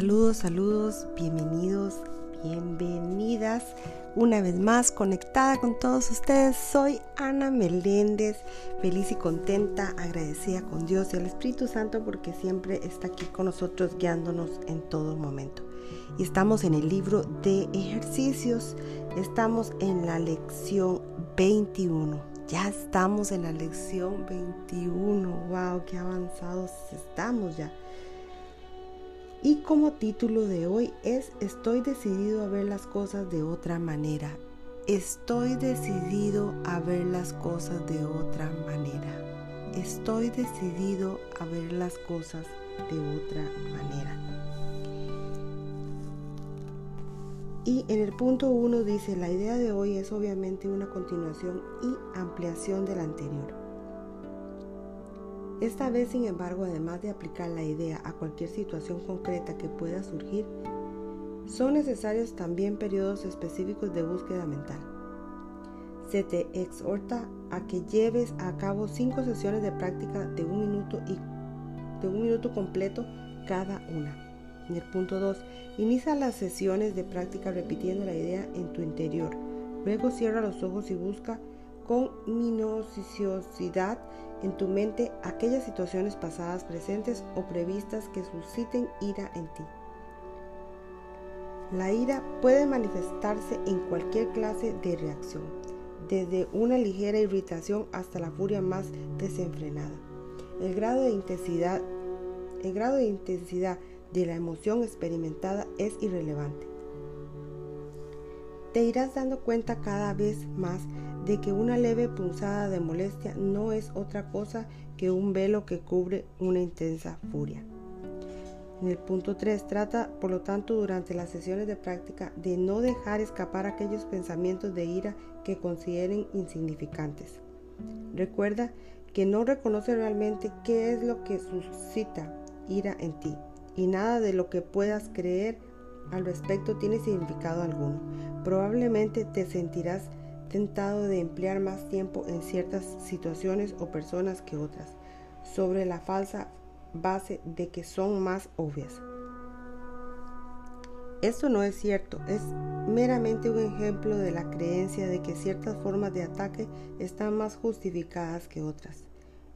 Saludos, saludos, bienvenidos, bienvenidas. Una vez más conectada con todos ustedes, soy Ana Meléndez, feliz y contenta, agradecida con Dios y al Espíritu Santo porque siempre está aquí con nosotros guiándonos en todo momento. Y estamos en el libro de ejercicios, estamos en la lección 21. Ya estamos en la lección 21. ¡Wow! ¡Qué avanzados estamos ya! Y como título de hoy es Estoy decidido a ver las cosas de otra manera. Estoy decidido a ver las cosas de otra manera. Estoy decidido a ver las cosas de otra manera. Y en el punto 1 dice, la idea de hoy es obviamente una continuación y ampliación de la anterior. Esta vez, sin embargo, además de aplicar la idea a cualquier situación concreta que pueda surgir, son necesarios también periodos específicos de búsqueda mental. Se te exhorta a que lleves a cabo cinco sesiones de práctica de un minuto y de un minuto completo cada una. En el punto 2, inicia las sesiones de práctica repitiendo la idea en tu interior. Luego cierra los ojos y busca con minuciosidad en tu mente aquellas situaciones pasadas, presentes o previstas que susciten ira en ti. La ira puede manifestarse en cualquier clase de reacción, desde una ligera irritación hasta la furia más desenfrenada. El grado de intensidad, el grado de intensidad de la emoción experimentada es irrelevante. Te irás dando cuenta cada vez más de que una leve punzada de molestia no es otra cosa que un velo que cubre una intensa furia. En el punto 3 trata, por lo tanto, durante las sesiones de práctica de no dejar escapar aquellos pensamientos de ira que consideren insignificantes. Recuerda que no reconoce realmente qué es lo que suscita ira en ti y nada de lo que puedas creer al respecto tiene significado alguno. Probablemente te sentirás tentado de emplear más tiempo en ciertas situaciones o personas que otras, sobre la falsa base de que son más obvias. Esto no es cierto, es meramente un ejemplo de la creencia de que ciertas formas de ataque están más justificadas que otras.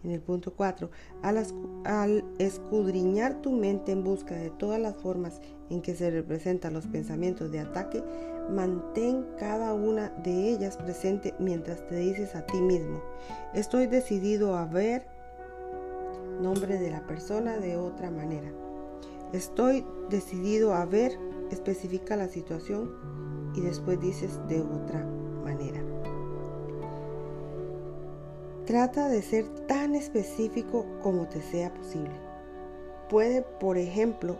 En el punto 4, al, escudriñar tu mente en busca de todas las formas en que se representan los pensamientos de ataque, mantén cada una de ellas presente mientras te dices a ti mismo, estoy decidido a ver nombre de la persona de otra manera. Estoy decidido a ver, especifica la situación y después dices de otra manera. Trata de ser tan específico como te sea posible. Puede, por ejemplo,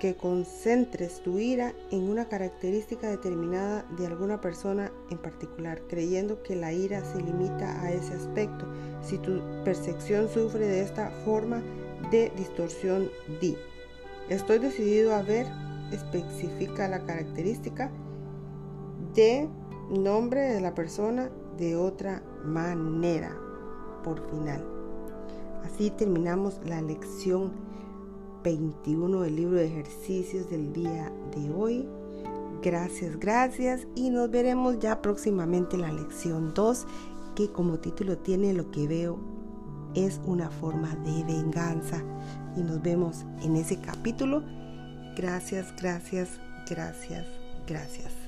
que concentres tu ira en una característica determinada de alguna persona en particular, creyendo que la ira se limita a ese aspecto. Si tu percepción sufre de esta forma de distorsión, di. Estoy decidido a ver, especifica la característica de nombre de la persona de otra manera por final. Así terminamos la lección 21 del libro de ejercicios del día de hoy. Gracias, gracias y nos veremos ya próximamente en la lección 2 que como título tiene lo que veo es una forma de venganza y nos vemos en ese capítulo. Gracias, gracias, gracias, gracias.